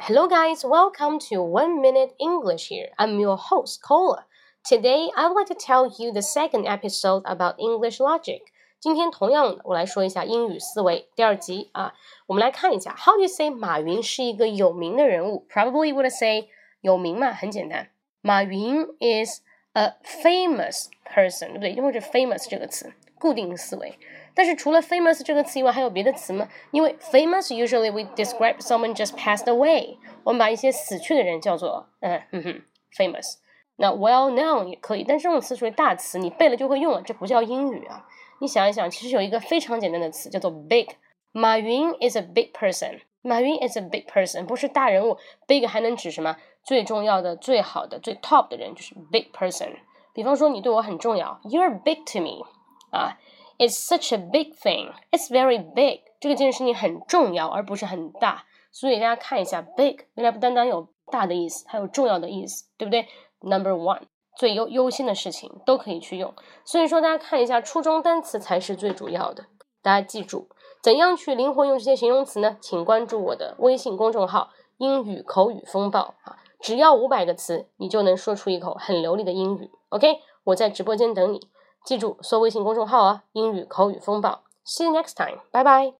Hello, guys. Welcome to One Minute English here. I'm your host, Cola. Today, I would like to tell you the second episode about English logic. 今天同样的，我来说一下英语思维第二集啊。我们来看一下，How do you say 马云是一个有名的人物？Probably would say 有名嘛，很简单。马云 is a famous person，对不对？因为是 famous 这个词，固定思维。但是除了 famous 这个词以外，还有别的词吗？因为 famous usually we describe someone just passed away，我们把一些死去的人叫做嗯哼哼 famous。那 well known 也可以，但这种词属于大词，你背了就会用了，这不叫英语啊。你想一想，其实有一个非常简单的词叫做 big。马云 is a big person，马云 is a big person，不是大人物，big 还能指什么？最重要的、最好的、最 top 的人就是 big person。比方说你对我很重要，you're big to me，啊。It's such a big thing. It's very big. 这个件事情很重要，而不是很大。所以大家看一下，big 原来不单单有大的意思，还有重要的意思，对不对？Number one，最优优先的事情都可以去用。所以说，大家看一下，初中单词才是最主要的。大家记住，怎样去灵活用这些形容词呢？请关注我的微信公众号“英语口语风暴”啊，只要五百个词，你就能说出一口很流利的英语。OK，我在直播间等你。记住，搜微信公众号啊，英语口语风暴。See you next time，拜拜。